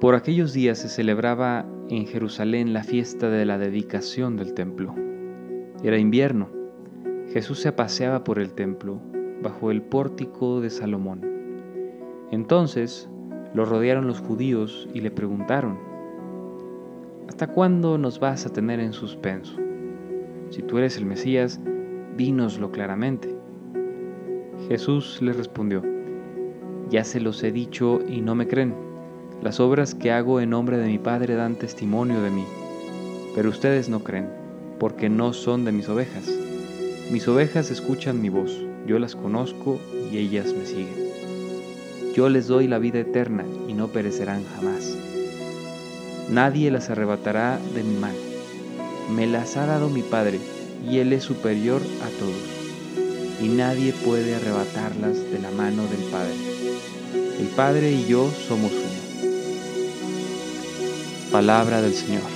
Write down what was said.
Por aquellos días se celebraba en Jerusalén la fiesta de la dedicación del templo. Era invierno. Jesús se paseaba por el templo, bajo el pórtico de Salomón. Entonces lo rodearon los judíos y le preguntaron, ¿Hasta cuándo nos vas a tener en suspenso? Si tú eres el Mesías, dínoslo claramente. Jesús les respondió, Ya se los he dicho y no me creen. Las obras que hago en nombre de mi Padre dan testimonio de mí, pero ustedes no creen, porque no son de mis ovejas. Mis ovejas escuchan mi voz, yo las conozco y ellas me siguen. Yo les doy la vida eterna y no perecerán jamás. Nadie las arrebatará de mi mano. Me las ha dado mi Padre, y Él es superior a todos, y nadie puede arrebatarlas de la mano del Padre. El Padre y yo somos uno. Palabra del Señor.